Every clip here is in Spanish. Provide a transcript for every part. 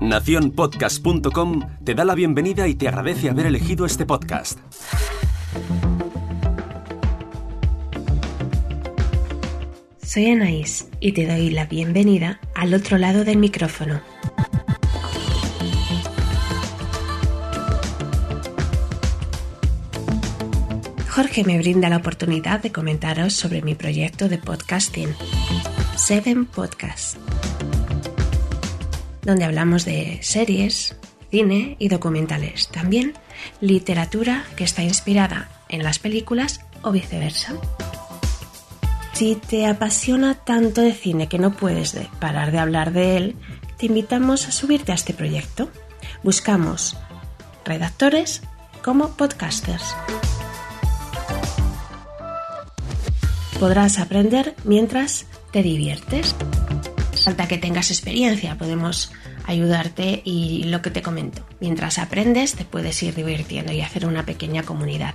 Naciónpodcast.com te da la bienvenida y te agradece haber elegido este podcast. Soy Anaís y te doy la bienvenida al otro lado del micrófono. Jorge me brinda la oportunidad de comentaros sobre mi proyecto de podcasting, Seven Podcasts, donde hablamos de series, cine y documentales, también literatura que está inspirada en las películas o viceversa. Si te apasiona tanto de cine que no puedes parar de hablar de él, te invitamos a subirte a este proyecto. Buscamos redactores como podcasters. podrás aprender mientras te diviertes. Falta que tengas experiencia, podemos ayudarte y lo que te comento, mientras aprendes te puedes ir divirtiendo y hacer una pequeña comunidad.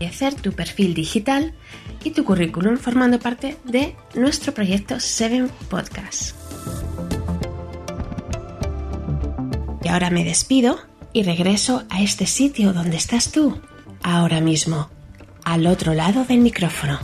Hacer tu perfil digital y tu currículum formando parte de nuestro proyecto Seven Podcast. Y ahora me despido y regreso a este sitio donde estás tú, ahora mismo, al otro lado del micrófono.